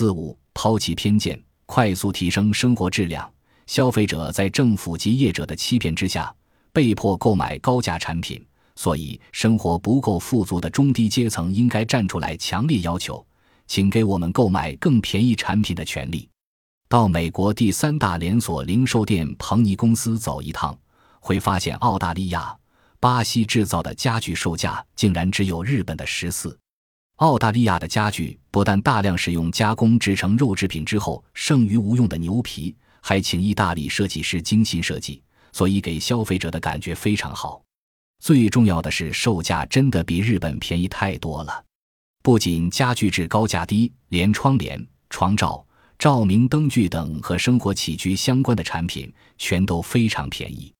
四五，抛弃偏见，快速提升生活质量。消费者在政府及业者的欺骗之下，被迫购买高价产品，所以生活不够富足的中低阶层应该站出来，强烈要求，请给我们购买更便宜产品的权利。到美国第三大连锁零售店彭尼公司走一趟，会发现澳大利亚、巴西制造的家具售价竟然只有日本的十四。澳大利亚的家具不但大量使用加工制成肉制品之后剩余无用的牛皮，还请意大利设计师精心设计，所以给消费者的感觉非常好。最重要的是，售价真的比日本便宜太多了。不仅家具质高价低，连窗帘、床罩。照明灯具等和生活起居相关的产品全都非常便宜，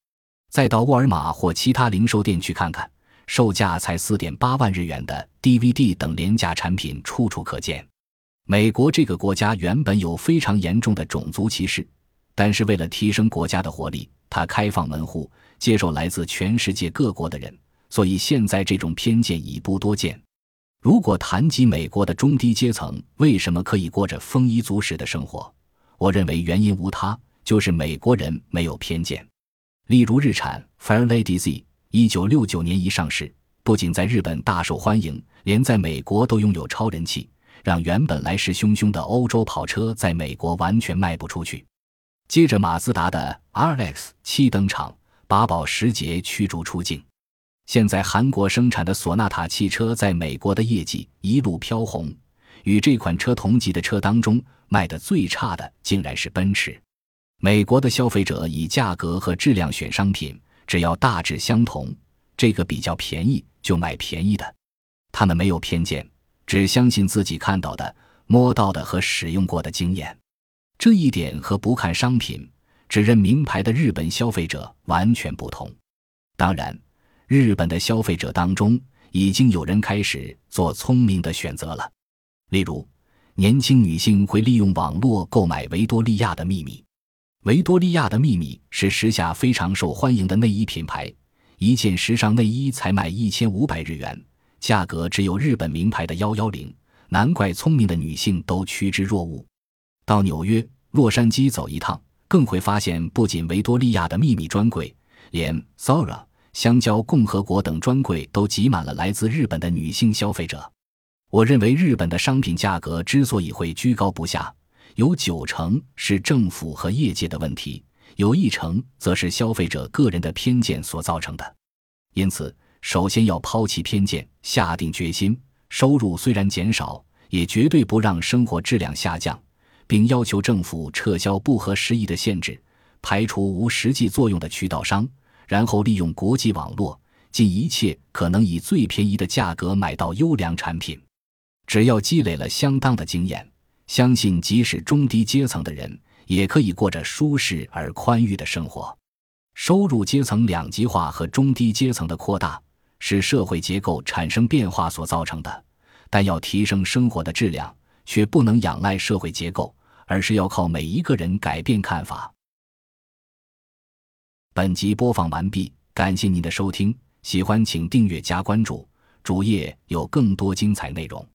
再到沃尔玛或其他零售店去看看，售价才四点八万日元的 DVD 等廉价产品处处可见。美国这个国家原本有非常严重的种族歧视，但是为了提升国家的活力，它开放门户，接受来自全世界各国的人，所以现在这种偏见已不多见。如果谈及美国的中低阶层为什么可以过着丰衣足食的生活，我认为原因无他，就是美国人没有偏见。例如，日产 Fairlady Z，一九六九年一上市，不仅在日本大受欢迎，连在美国都拥有超人气，让原本来势汹汹的欧洲跑车在美国完全卖不出去。接着，马自达的 RX 七登场，把保时捷驱逐出境。现在韩国生产的索纳塔汽车在美国的业绩一路飘红，与这款车同级的车当中卖的最差的竟然是奔驰。美国的消费者以价格和质量选商品，只要大致相同，这个比较便宜就买便宜的。他们没有偏见，只相信自己看到的、摸到的和使用过的经验。这一点和不看商品、只认名牌的日本消费者完全不同。当然。日本的消费者当中，已经有人开始做聪明的选择了。例如，年轻女性会利用网络购买维多利亚的秘密。维多利亚的秘密是时下非常受欢迎的内衣品牌，一件时尚内衣才卖一千五百日元，价格只有日本名牌的幺幺零。难怪聪明的女性都趋之若鹜。到纽约、洛杉矶走一趟，更会发现，不仅维多利亚的秘密专柜，连 Zara。香蕉共和国等专柜都挤满了来自日本的女性消费者。我认为日本的商品价格之所以会居高不下，有九成是政府和业界的问题，有一成则是消费者个人的偏见所造成的。因此，首先要抛弃偏见，下定决心，收入虽然减少，也绝对不让生活质量下降，并要求政府撤销不合时宜的限制，排除无实际作用的渠道商。然后利用国际网络，尽一切可能以最便宜的价格买到优良产品。只要积累了相当的经验，相信即使中低阶层的人也可以过着舒适而宽裕的生活。收入阶层两极化和中低阶层的扩大是社会结构产生变化所造成的，但要提升生活的质量，却不能仰赖社会结构，而是要靠每一个人改变看法。本集播放完毕，感谢您的收听，喜欢请订阅加关注，主页有更多精彩内容。